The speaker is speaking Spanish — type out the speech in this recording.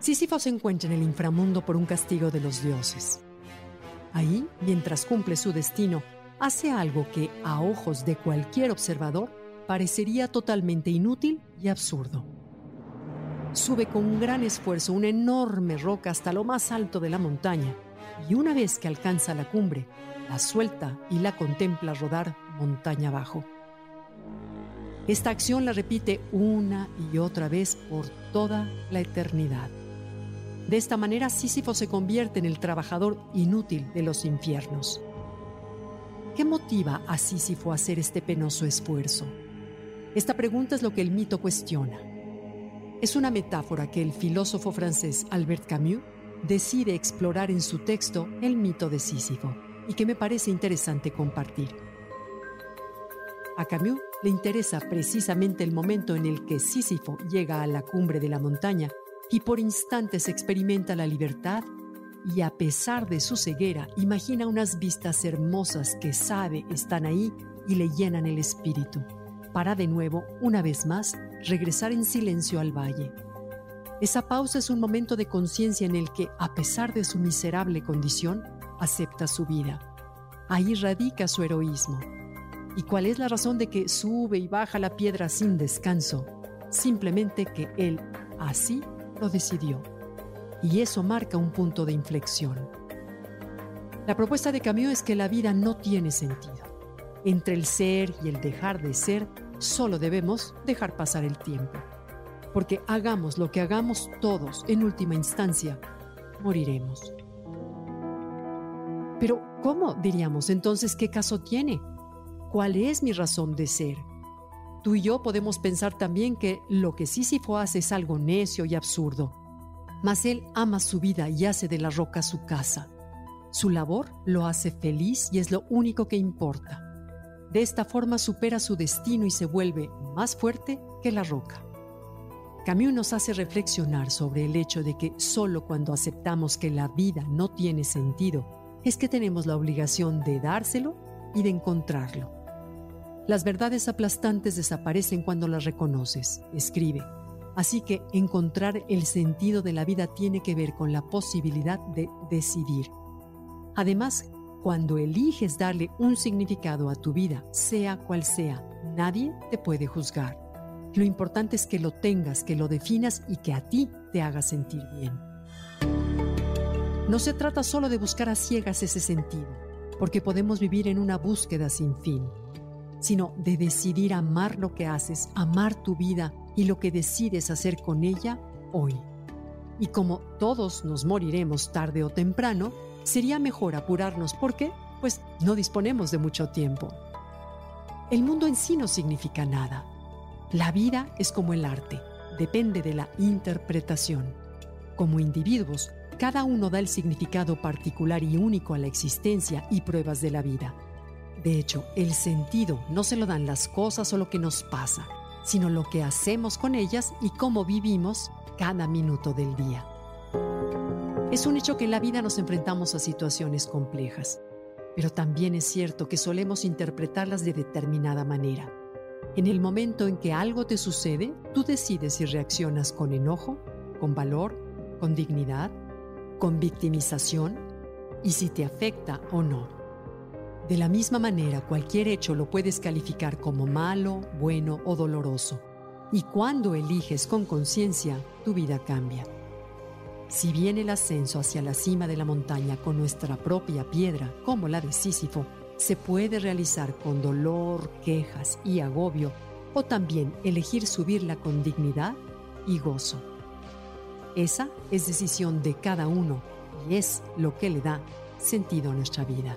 Sísifo se encuentra en el inframundo por un castigo de los dioses. Ahí, mientras cumple su destino, hace algo que, a ojos de cualquier observador, parecería totalmente inútil y absurdo. Sube con gran esfuerzo una enorme roca hasta lo más alto de la montaña y una vez que alcanza la cumbre, la suelta y la contempla rodar montaña abajo. Esta acción la repite una y otra vez por toda la eternidad. De esta manera Sísifo se convierte en el trabajador inútil de los infiernos. ¿Qué motiva a Sísifo a hacer este penoso esfuerzo? Esta pregunta es lo que el mito cuestiona. Es una metáfora que el filósofo francés Albert Camus decide explorar en su texto El mito de Sísifo y que me parece interesante compartir. A Camus le interesa precisamente el momento en el que Sísifo llega a la cumbre de la montaña y por instantes experimenta la libertad y a pesar de su ceguera imagina unas vistas hermosas que sabe están ahí y le llenan el espíritu, para de nuevo, una vez más, regresar en silencio al valle. Esa pausa es un momento de conciencia en el que, a pesar de su miserable condición, acepta su vida. Ahí radica su heroísmo. ¿Y cuál es la razón de que sube y baja la piedra sin descanso? Simplemente que él así lo decidió. Y eso marca un punto de inflexión. La propuesta de Camus es que la vida no tiene sentido. Entre el ser y el dejar de ser, solo debemos dejar pasar el tiempo. Porque hagamos lo que hagamos todos, en última instancia, moriremos. Pero, ¿cómo diríamos entonces qué caso tiene? ¿Cuál es mi razón de ser? Tú y yo podemos pensar también que lo que Sísifo hace es algo necio y absurdo. Mas él ama su vida y hace de la roca su casa. Su labor lo hace feliz y es lo único que importa. De esta forma supera su destino y se vuelve más fuerte que la roca. Camus nos hace reflexionar sobre el hecho de que solo cuando aceptamos que la vida no tiene sentido es que tenemos la obligación de dárselo y de encontrarlo. Las verdades aplastantes desaparecen cuando las reconoces, escribe. Así que encontrar el sentido de la vida tiene que ver con la posibilidad de decidir. Además, cuando eliges darle un significado a tu vida, sea cual sea, nadie te puede juzgar. Lo importante es que lo tengas, que lo definas y que a ti te haga sentir bien. No se trata solo de buscar a ciegas ese sentido, porque podemos vivir en una búsqueda sin fin sino de decidir amar lo que haces, amar tu vida y lo que decides hacer con ella hoy. Y como todos nos moriremos tarde o temprano, sería mejor apurarnos porque, pues, no disponemos de mucho tiempo. El mundo en sí no significa nada. La vida es como el arte, depende de la interpretación. Como individuos, cada uno da el significado particular y único a la existencia y pruebas de la vida. De hecho, el sentido no se lo dan las cosas o lo que nos pasa, sino lo que hacemos con ellas y cómo vivimos cada minuto del día. Es un hecho que en la vida nos enfrentamos a situaciones complejas, pero también es cierto que solemos interpretarlas de determinada manera. En el momento en que algo te sucede, tú decides si reaccionas con enojo, con valor, con dignidad, con victimización y si te afecta o no. De la misma manera, cualquier hecho lo puedes calificar como malo, bueno o doloroso. Y cuando eliges con conciencia, tu vida cambia. Si bien el ascenso hacia la cima de la montaña con nuestra propia piedra, como la de Sísifo, se puede realizar con dolor, quejas y agobio, o también elegir subirla con dignidad y gozo. Esa es decisión de cada uno y es lo que le da sentido a nuestra vida.